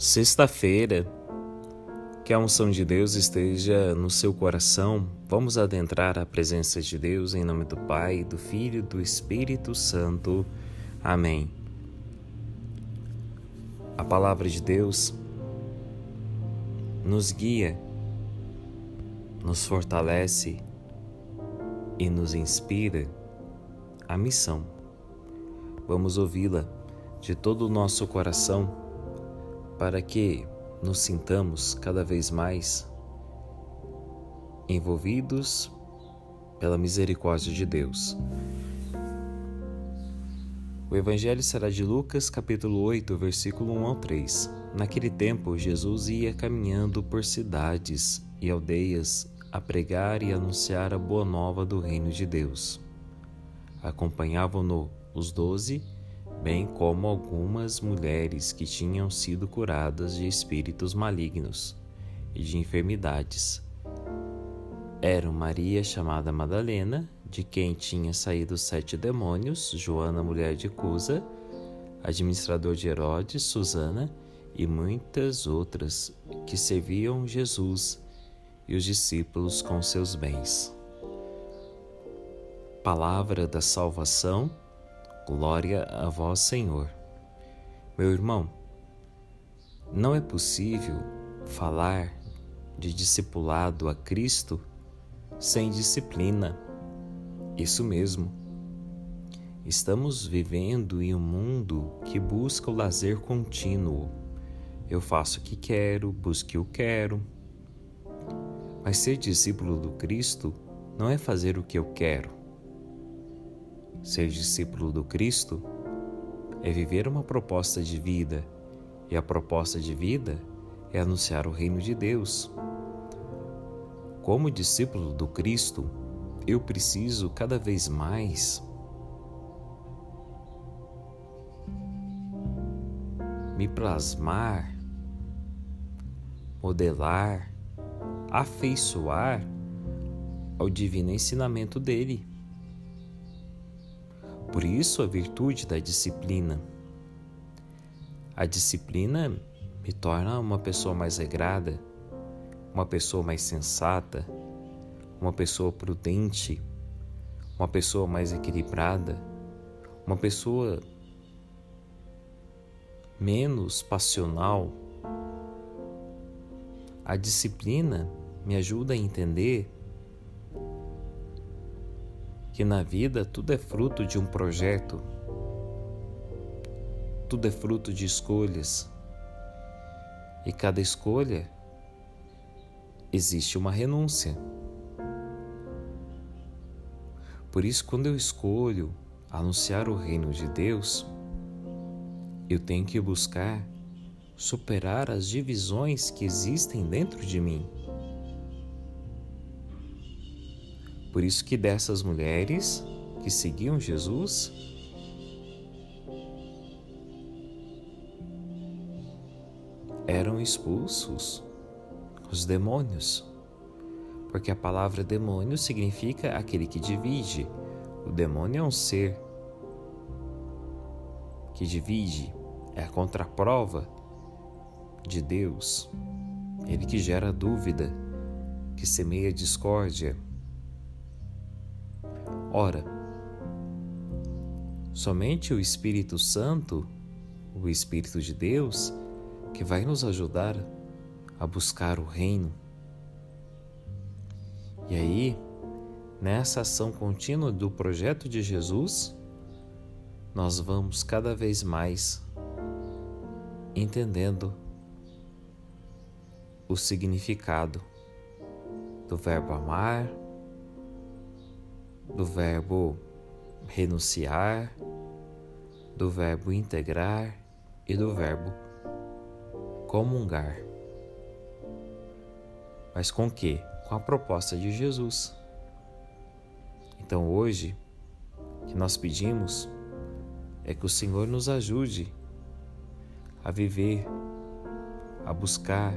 Sexta-feira, que a unção de Deus esteja no seu coração. Vamos adentrar a presença de Deus em nome do Pai, do Filho e do Espírito Santo. Amém. A palavra de Deus nos guia, nos fortalece e nos inspira a missão. Vamos ouvi-la de todo o nosso coração para que nos sintamos cada vez mais envolvidos pela misericórdia de Deus. O Evangelho será de Lucas, capítulo 8, versículo 1 ao 3. Naquele tempo, Jesus ia caminhando por cidades e aldeias a pregar e anunciar a boa nova do reino de Deus. Acompanhavam-no os doze bem como algumas mulheres que tinham sido curadas de espíritos malignos e de enfermidades. Eram Maria, chamada Madalena, de quem tinha saído sete demônios, Joana, mulher de Cusa, administrador de Herodes, Susana e muitas outras que serviam Jesus e os discípulos com seus bens. Palavra da salvação Glória a vós, Senhor. Meu irmão, não é possível falar de discipulado a Cristo sem disciplina. Isso mesmo. Estamos vivendo em um mundo que busca o lazer contínuo. Eu faço o que quero, busco o que eu quero. Mas ser discípulo do Cristo não é fazer o que eu quero Ser discípulo do Cristo é viver uma proposta de vida, e a proposta de vida é anunciar o reino de Deus. Como discípulo do Cristo, eu preciso cada vez mais me plasmar, modelar, afeiçoar ao divino ensinamento dele. Por isso, a virtude da disciplina. A disciplina me torna uma pessoa mais regrada, uma pessoa mais sensata, uma pessoa prudente, uma pessoa mais equilibrada, uma pessoa menos passional. A disciplina me ajuda a entender que na vida tudo é fruto de um projeto, tudo é fruto de escolhas. E cada escolha existe uma renúncia. Por isso, quando eu escolho anunciar o reino de Deus, eu tenho que buscar superar as divisões que existem dentro de mim. Por isso que dessas mulheres que seguiam Jesus, eram expulsos os demônios. Porque a palavra demônio significa aquele que divide. O demônio é um ser que divide, é a contraprova de Deus. Ele que gera dúvida, que semeia discórdia Ora, somente o Espírito Santo, o Espírito de Deus, que vai nos ajudar a buscar o reino. E aí, nessa ação contínua do projeto de Jesus, nós vamos cada vez mais entendendo o significado do verbo amar, do verbo renunciar, do verbo integrar e do verbo comungar. Mas com que? Com a proposta de Jesus. Então hoje, que nós pedimos é que o Senhor nos ajude a viver, a buscar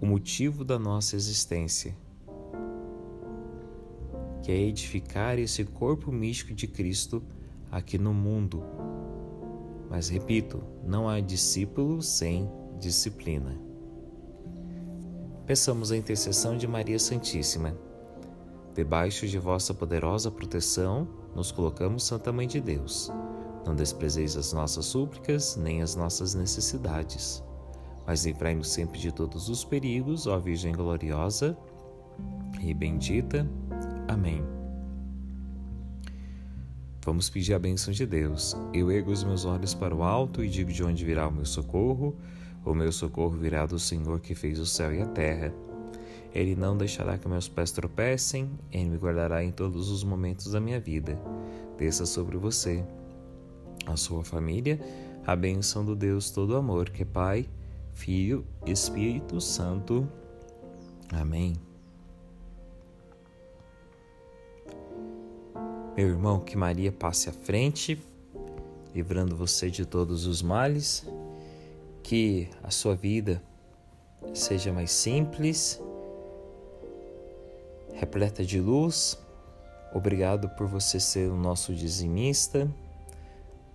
o motivo da nossa existência que é edificar esse corpo místico de Cristo aqui no mundo, Mas repito, não há discípulo sem disciplina. Peçamos a intercessão de Maria Santíssima. Debaixo de vossa poderosa proteção, nos colocamos, Santa Mãe de Deus. Não desprezeis as nossas súplicas, nem as nossas necessidades, mas livrai-nos sempre de todos os perigos, ó Virgem gloriosa e bendita. Amém. Vamos pedir a bênção de Deus. Eu ergo os meus olhos para o alto e digo de onde virá o meu socorro. O meu socorro virá do Senhor que fez o céu e a terra. Ele não deixará que meus pés tropecem, ele me guardará em todos os momentos da minha vida. Desça sobre você, a sua família, a bênção do Deus todo amor, que é Pai, Filho, Espírito Santo. Amém. Meu irmão, que Maria passe à frente, livrando você de todos os males, que a sua vida seja mais simples, repleta de luz. Obrigado por você ser o nosso dizimista.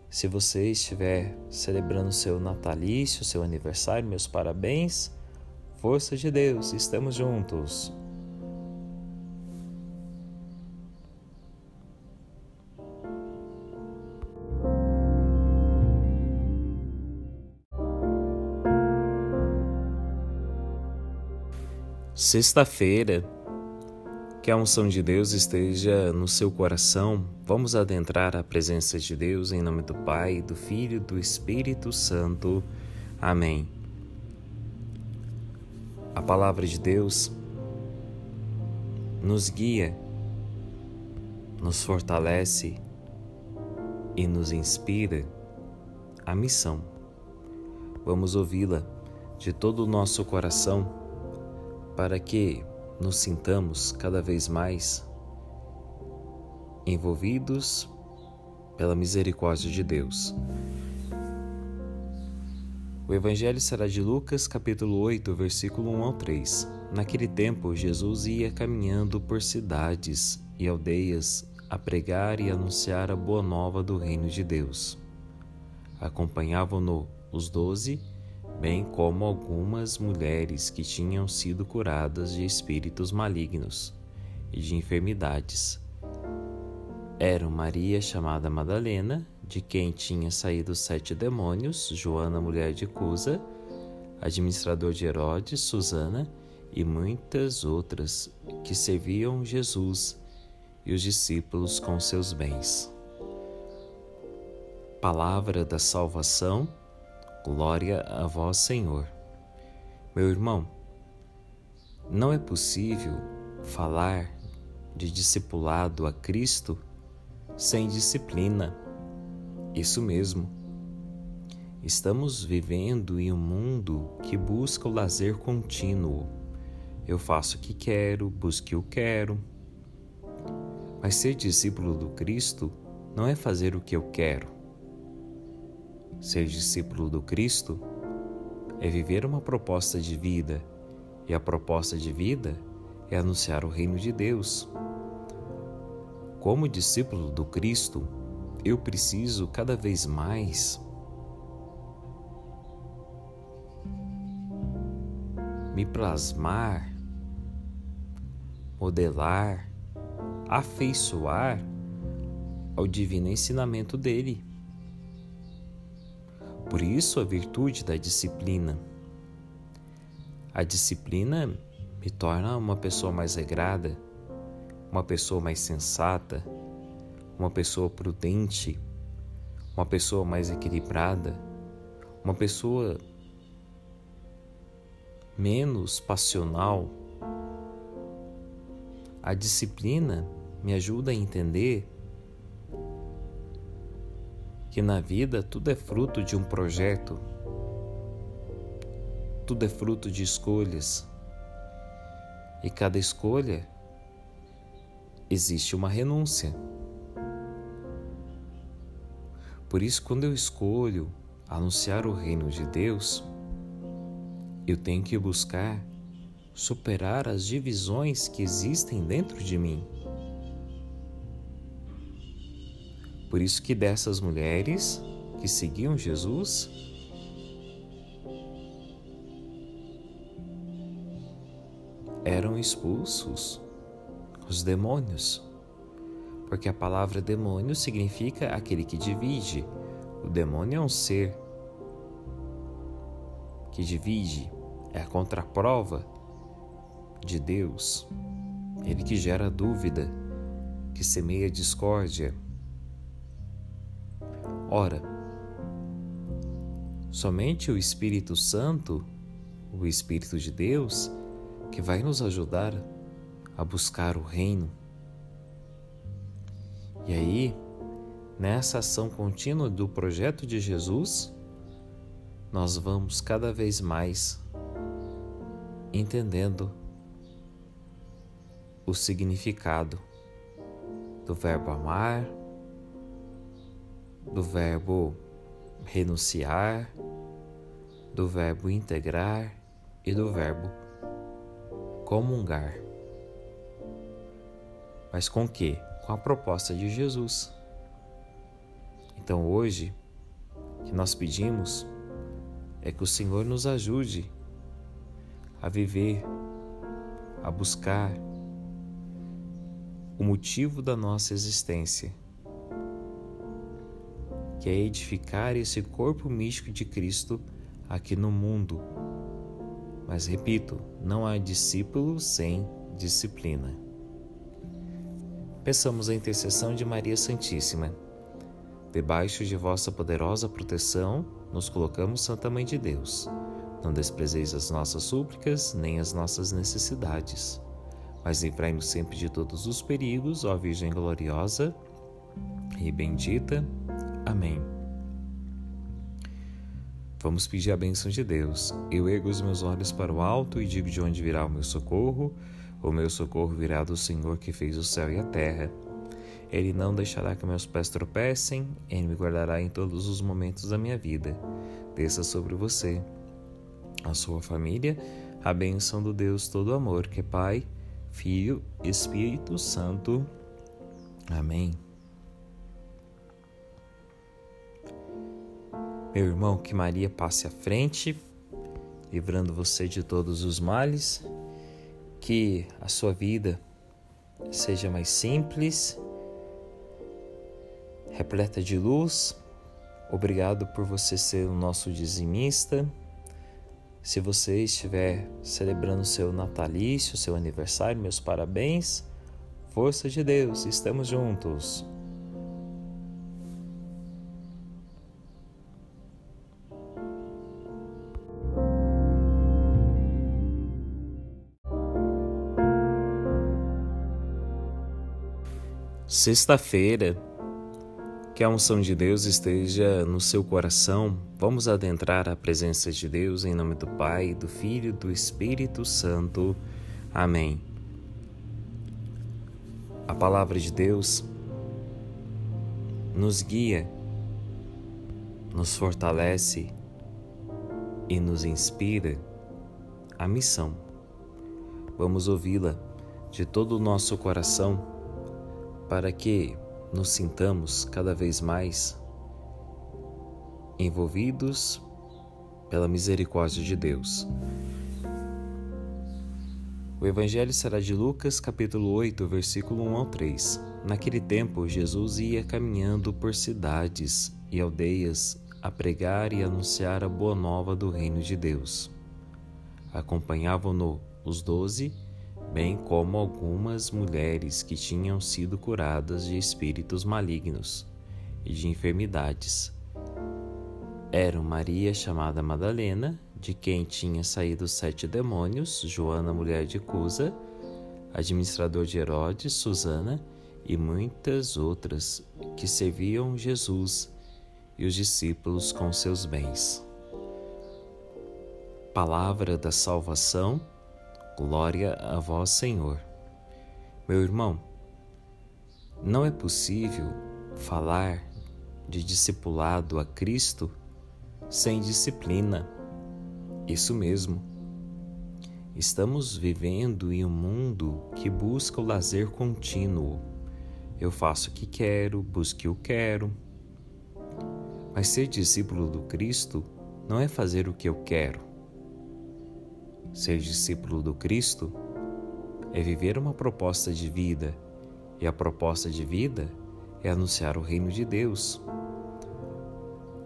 Se você estiver celebrando seu natalício, seu aniversário, meus parabéns. Força de Deus, estamos juntos. Sexta-feira, que a unção de Deus esteja no seu coração. Vamos adentrar a presença de Deus em nome do Pai, do Filho e do Espírito Santo. Amém. A palavra de Deus nos guia, nos fortalece e nos inspira a missão. Vamos ouvi-la de todo o nosso coração para que nos sintamos cada vez mais envolvidos pela misericórdia de Deus. O Evangelho será de Lucas, capítulo 8, versículo 1 ao 3. Naquele tempo, Jesus ia caminhando por cidades e aldeias a pregar e anunciar a boa nova do reino de Deus. Acompanhavam-no os doze bem como algumas mulheres que tinham sido curadas de espíritos malignos e de enfermidades. Eram Maria, chamada Madalena, de quem tinha saído sete demônios, Joana, mulher de Cusa, administrador de Herodes, Susana e muitas outras que serviam Jesus e os discípulos com seus bens. Palavra da salvação Glória a vós, Senhor. Meu irmão, não é possível falar de discipulado a Cristo sem disciplina. Isso mesmo. Estamos vivendo em um mundo que busca o lazer contínuo. Eu faço o que quero, busque o que quero. Mas ser discípulo do Cristo não é fazer o que eu quero Ser discípulo do Cristo é viver uma proposta de vida, e a proposta de vida é anunciar o reino de Deus. Como discípulo do Cristo, eu preciso cada vez mais me plasmar, modelar, afeiçoar ao divino ensinamento dele. Por isso, a virtude da disciplina. A disciplina me torna uma pessoa mais regrada, uma pessoa mais sensata, uma pessoa prudente, uma pessoa mais equilibrada, uma pessoa menos passional. A disciplina me ajuda a entender que na vida tudo é fruto de um projeto, tudo é fruto de escolhas. E cada escolha existe uma renúncia. Por isso, quando eu escolho anunciar o reino de Deus, eu tenho que buscar superar as divisões que existem dentro de mim. Por isso que dessas mulheres que seguiam Jesus eram expulsos os demônios. Porque a palavra demônio significa aquele que divide. O demônio é um ser que divide, é a contraprova de Deus. Ele que gera dúvida, que semeia discórdia. Ora, somente o Espírito Santo, o Espírito de Deus, que vai nos ajudar a buscar o reino. E aí, nessa ação contínua do projeto de Jesus, nós vamos cada vez mais entendendo o significado do verbo amar, do verbo renunciar, do verbo integrar e do verbo comungar. Mas com que? Com a proposta de Jesus. Então hoje, que nós pedimos é que o Senhor nos ajude a viver, a buscar o motivo da nossa existência, que é edificar esse corpo místico de Cristo aqui no mundo mas repito, não há discípulo sem disciplina. Peçamos a intercessão de Maria Santíssima. Debaixo de vossa poderosa proteção, nos colocamos, Santa Mãe de Deus. Não desprezeis as nossas súplicas, nem as nossas necessidades. Mas livrai-nos sempre de todos os perigos, ó Virgem gloriosa e bendita. Amém. Vamos pedir a bênção de Deus. Eu ergo os meus olhos para o alto e digo de onde virá o meu socorro. O meu socorro virá do Senhor que fez o céu e a terra. Ele não deixará que meus pés tropecem, ele me guardará em todos os momentos da minha vida. Desça sobre você, a sua família, a bênção do Deus todo amor, que é Pai, Filho, Espírito Santo. Amém. Meu irmão, que Maria passe à frente, livrando você de todos os males, que a sua vida seja mais simples, repleta de luz. Obrigado por você ser o nosso dizimista. Se você estiver celebrando seu natalício, seu aniversário, meus parabéns. Força de Deus, estamos juntos. Sexta-feira, que a unção de Deus esteja no seu coração. Vamos adentrar a presença de Deus em nome do Pai, do Filho e do Espírito Santo. Amém. A palavra de Deus nos guia, nos fortalece e nos inspira a missão. Vamos ouvi-la de todo o nosso coração para que nos sintamos cada vez mais envolvidos pela misericórdia de Deus. O Evangelho será de Lucas, capítulo 8, versículo 1 ao 3. Naquele tempo, Jesus ia caminhando por cidades e aldeias a pregar e anunciar a boa nova do reino de Deus. Acompanhavam-no os doze bem como algumas mulheres que tinham sido curadas de espíritos malignos e de enfermidades. Eram Maria, chamada Madalena, de quem tinha saído sete demônios, Joana, mulher de Cusa, administrador de Herodes, Susana e muitas outras que serviam Jesus e os discípulos com seus bens. Palavra da salvação Glória a vós, Senhor. Meu irmão, não é possível falar de discipulado a Cristo sem disciplina. Isso mesmo. Estamos vivendo em um mundo que busca o lazer contínuo. Eu faço o que quero, busque o quero. Mas ser discípulo do Cristo não é fazer o que eu quero. Ser discípulo do Cristo é viver uma proposta de vida, e a proposta de vida é anunciar o reino de Deus.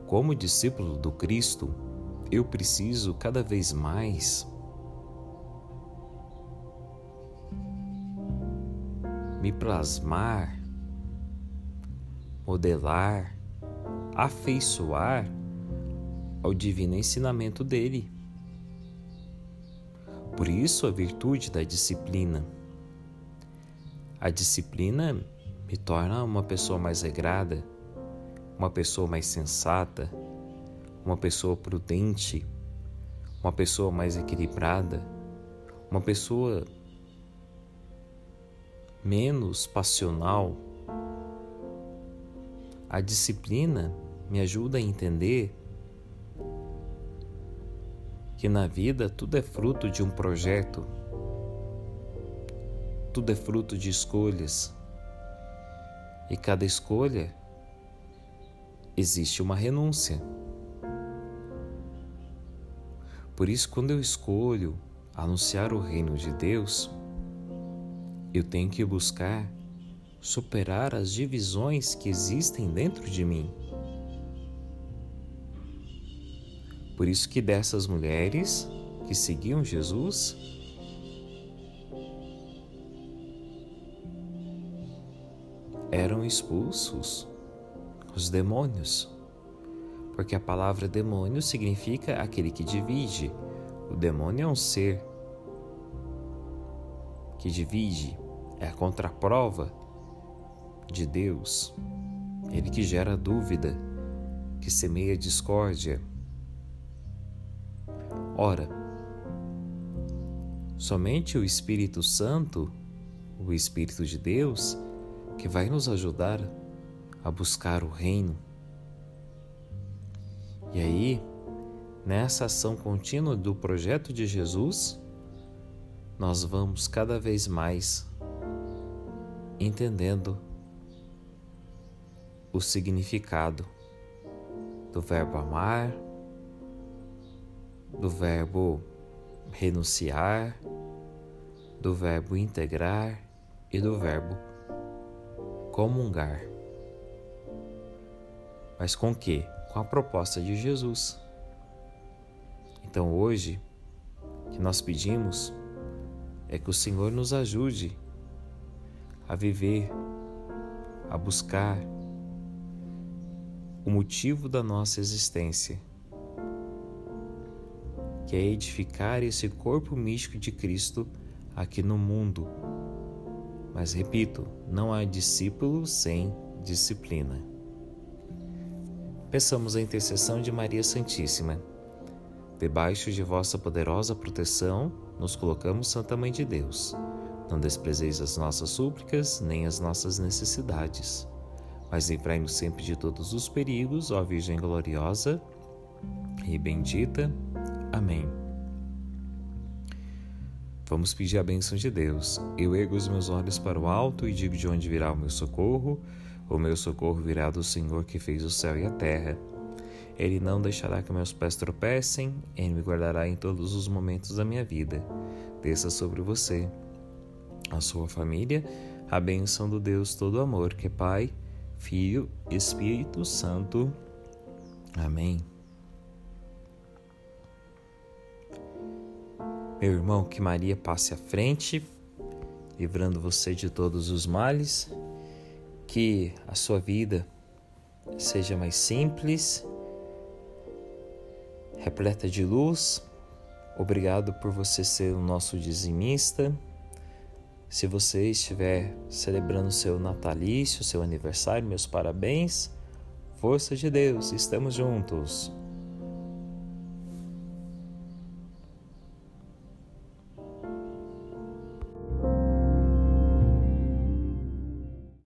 Como discípulo do Cristo, eu preciso cada vez mais me plasmar, modelar, afeiçoar ao divino ensinamento dele. Por isso, a virtude da disciplina. A disciplina me torna uma pessoa mais regrada, uma pessoa mais sensata, uma pessoa prudente, uma pessoa mais equilibrada, uma pessoa menos passional. A disciplina me ajuda a entender que na vida tudo é fruto de um projeto, tudo é fruto de escolhas, e cada escolha existe uma renúncia. Por isso, quando eu escolho anunciar o reino de Deus, eu tenho que buscar superar as divisões que existem dentro de mim. Por isso que dessas mulheres que seguiam Jesus, eram expulsos os demônios. Porque a palavra demônio significa aquele que divide. O demônio é um ser que divide, é a contraprova de Deus, ele que gera dúvida, que semeia discórdia. Ora, somente o Espírito Santo, o Espírito de Deus, que vai nos ajudar a buscar o reino. E aí, nessa ação contínua do projeto de Jesus, nós vamos cada vez mais entendendo o significado do verbo amar, do verbo renunciar, do verbo integrar e do verbo comungar. Mas com que? Com a proposta de Jesus. Então hoje, que nós pedimos é que o Senhor nos ajude a viver, a buscar o motivo da nossa existência, que é edificar esse corpo místico de Cristo aqui no mundo. Mas repito, não há discípulo sem disciplina. Peçamos a intercessão de Maria Santíssima. Debaixo de vossa poderosa proteção, nos colocamos, Santa Mãe de Deus. Não desprezeis as nossas súplicas, nem as nossas necessidades, mas livrai-nos sempre de todos os perigos, ó Virgem gloriosa e bendita. Amém. Vamos pedir a bênção de Deus. Eu ergo os meus olhos para o alto e digo de onde virá o meu socorro. O meu socorro virá do Senhor que fez o céu e a terra. Ele não deixará que meus pés tropecem, Ele me guardará em todos os momentos da minha vida. Desça sobre você, a sua família, a bênção do Deus todo amor, que é Pai, Filho, Espírito Santo. Amém. Meu irmão, que Maria passe à frente, livrando você de todos os males, que a sua vida seja mais simples repleta de luz. Obrigado por você ser o nosso dizimista. Se você estiver celebrando seu natalício, seu aniversário, meus parabéns. Força de Deus, estamos juntos.